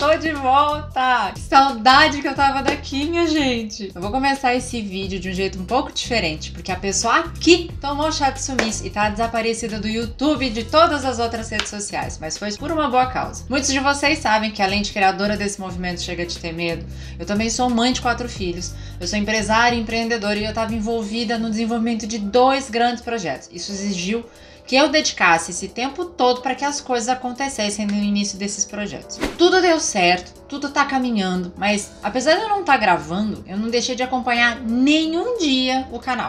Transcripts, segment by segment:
tô de volta! Que saudade que eu tava daqui, minha gente! Eu vou começar esse vídeo de um jeito um pouco diferente, porque a pessoa aqui tomou chá de sumiço e tá desaparecida do YouTube e de todas as outras redes sociais, mas foi por uma boa causa. Muitos de vocês sabem que além de criadora desse movimento Chega de Ter Medo, eu também sou mãe de quatro filhos, eu sou empresária e empreendedora e eu tava envolvida no desenvolvimento de dois grandes projetos. Isso exigiu que eu dedicasse esse tempo todo para que as coisas acontecessem no início desses projetos. Tudo deu certo, tudo tá caminhando, mas apesar de eu não estar tá gravando, eu não deixei de acompanhar nenhum dia o canal.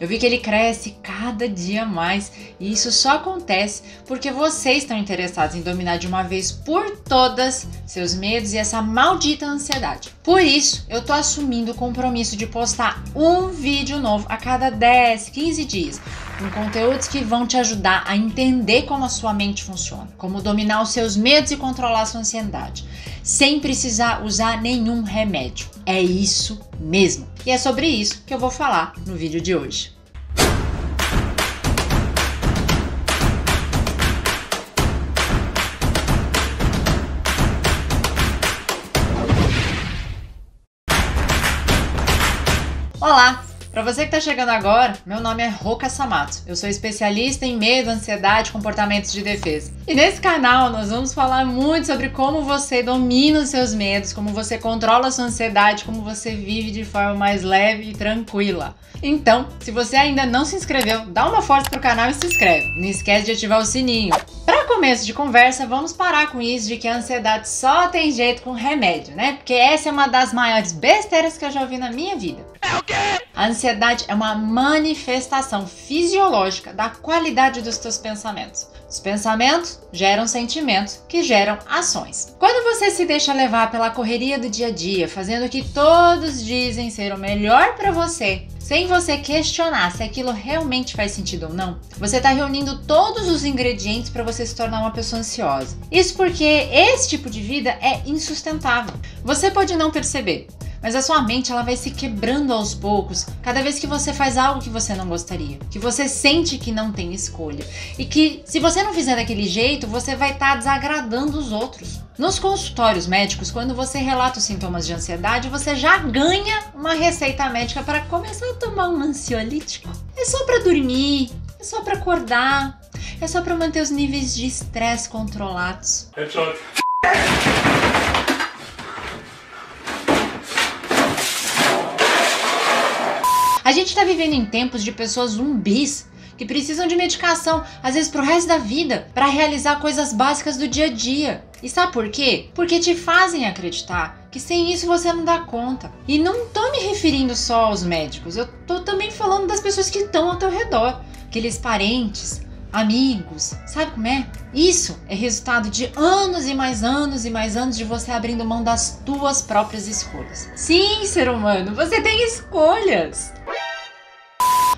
Eu vi que ele cresce cada dia mais e isso só acontece porque vocês estão interessados em dominar de uma vez por todas seus medos e essa maldita ansiedade. Por isso, eu tô assumindo o compromisso de postar um vídeo novo a cada 10, 15 dias, com conteúdos que vão te ajudar a entender como a sua mente funciona, como dominar os seus medos e controlar a sua ansiedade, sem precisar usar nenhum remédio. É isso mesmo. E é sobre isso que eu vou falar no vídeo de hoje. Olá, para você que está chegando agora, meu nome é Roca Samato. Eu sou especialista em medo, ansiedade e comportamentos de defesa. E nesse canal nós vamos falar muito sobre como você domina os seus medos, como você controla a sua ansiedade, como você vive de forma mais leve e tranquila. Então, se você ainda não se inscreveu, dá uma força pro canal e se inscreve. Não esquece de ativar o sininho. Para começo de conversa, vamos parar com isso de que a ansiedade só tem jeito com remédio, né? Porque essa é uma das maiores besteiras que eu já ouvi na minha vida. Quê? A ansiedade é uma manifestação fisiológica da qualidade dos teus pensamentos. Os pensamentos geram sentimentos que geram ações. Quando você se deixa levar pela correria do dia a dia, fazendo o que todos dizem ser o melhor para você, sem você questionar se aquilo realmente faz sentido ou não, você está reunindo todos os ingredientes para você se tornar uma pessoa ansiosa. Isso porque esse tipo de vida é insustentável. Você pode não perceber, mas a sua mente ela vai se quebrando aos poucos cada vez que você faz algo que você não gostaria, que você sente que não tem escolha e que se você não fizer daquele jeito, você vai estar tá desagradando os outros. Nos consultórios médicos, quando você relata os sintomas de ansiedade, você já ganha uma receita médica para começar a tomar um ansiolítico. É só para dormir, é só para acordar, é só para manter os níveis de estresse controlados. Headshot. Gente está vivendo em tempos de pessoas zumbis que precisam de medicação, às vezes pro resto da vida, para realizar coisas básicas do dia a dia. E sabe por quê? Porque te fazem acreditar que sem isso você não dá conta. E não tô me referindo só aos médicos, eu tô também falando das pessoas que estão ao teu redor, aqueles parentes, amigos, sabe como é? Isso é resultado de anos e mais anos e mais anos de você abrindo mão das tuas próprias escolhas. Sim, ser humano, você tem escolhas.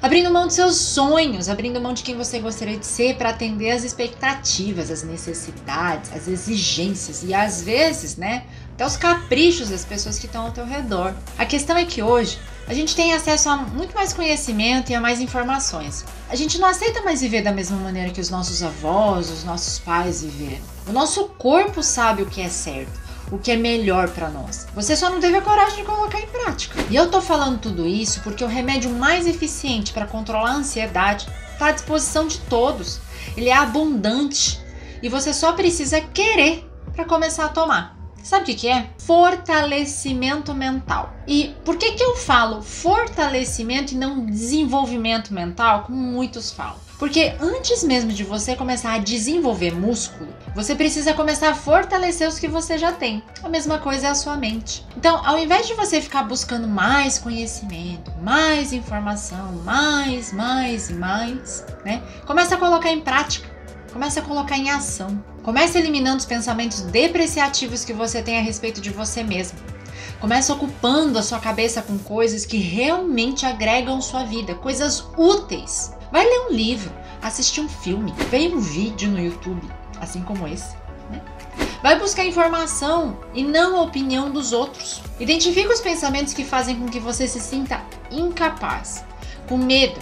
Abrindo mão dos seus sonhos, abrindo mão de quem você gostaria de ser para atender as expectativas, as necessidades, as exigências e às vezes, né, até os caprichos das pessoas que estão ao teu redor. A questão é que hoje a gente tem acesso a muito mais conhecimento e a mais informações. A gente não aceita mais viver da mesma maneira que os nossos avós, os nossos pais viveram. O nosso corpo sabe o que é certo o que é melhor para nós. Você só não teve a coragem de colocar em prática. E eu tô falando tudo isso porque o remédio mais eficiente para controlar a ansiedade está à disposição de todos. Ele é abundante e você só precisa querer para começar a tomar. Sabe o que, é? Fortalecimento mental. E por que, que eu falo fortalecimento e não desenvolvimento mental, como muitos falam? Porque antes mesmo de você começar a desenvolver músculo, você precisa começar a fortalecer os que você já tem. A mesma coisa é a sua mente. Então, ao invés de você ficar buscando mais conhecimento, mais informação, mais, mais e mais, né? Começa a colocar em prática. Começa a colocar em ação. Comece eliminando os pensamentos depreciativos que você tem a respeito de você mesmo. Comece ocupando a sua cabeça com coisas que realmente agregam sua vida, coisas úteis. Vai ler um livro, assistir um filme, ver um vídeo no YouTube, assim como esse. Né? Vai buscar informação e não a opinião dos outros. Identifique os pensamentos que fazem com que você se sinta incapaz, com medo,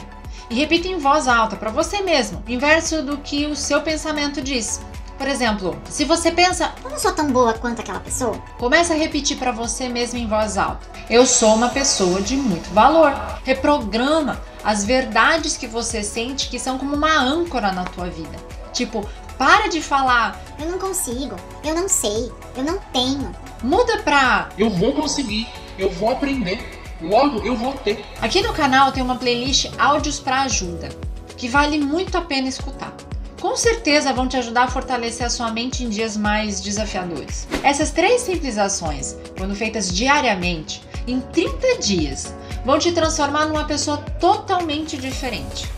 e repita em voz alta para você mesmo, inverso do que o seu pensamento diz. Por exemplo, se você pensa, Eu não sou tão boa quanto aquela pessoa. Começa a repetir para você mesmo em voz alta. Eu sou uma pessoa de muito valor. Reprograma as verdades que você sente que são como uma âncora na tua vida. Tipo, para de falar, Eu não consigo. Eu não sei. Eu não tenho. muda pra Eu vou conseguir, eu vou aprender, logo eu vou ter. Aqui no canal tem uma playlist Áudios para Ajuda, que vale muito a pena escutar. Com certeza vão te ajudar a fortalecer a sua mente em dias mais desafiadores. Essas três simples ações, quando feitas diariamente, em 30 dias, vão te transformar numa pessoa totalmente diferente.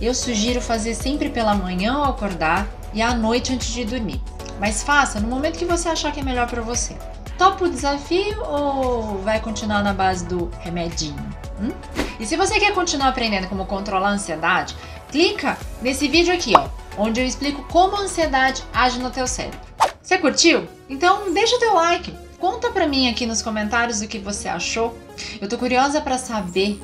Eu sugiro fazer sempre pela manhã ao acordar e à noite antes de dormir. Mas faça no momento que você achar que é melhor para você. Topa o desafio ou vai continuar na base do remedinho? Hum? E se você quer continuar aprendendo como controlar a ansiedade, clica nesse vídeo aqui, ó, onde eu explico como a ansiedade age no teu cérebro. Você curtiu? Então deixa o teu like. Conta pra mim aqui nos comentários o que você achou. Eu tô curiosa para saber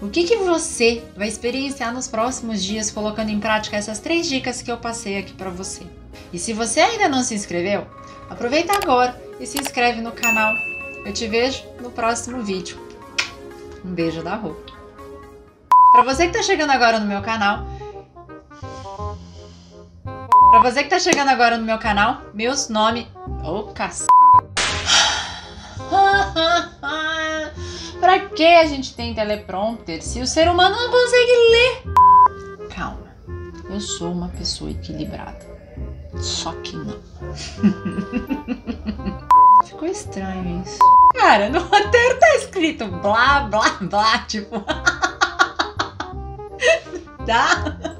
o que, que você vai experienciar nos próximos dias colocando em prática essas três dicas que eu passei aqui para você. E se você ainda não se inscreveu, aproveita agora e se inscreve no canal. Eu te vejo no próximo vídeo. Um beijo da Rô. Para você que tá chegando agora no meu canal, Pra você que tá chegando agora no meu canal, meus nome. Ô, oh. pra que a gente tem teleprompter se o ser humano não consegue ler? Calma, eu sou uma pessoa equilibrada. Só que não. Ficou estranho isso. Cara, no roteiro tá escrito blá blá blá, tipo. tá?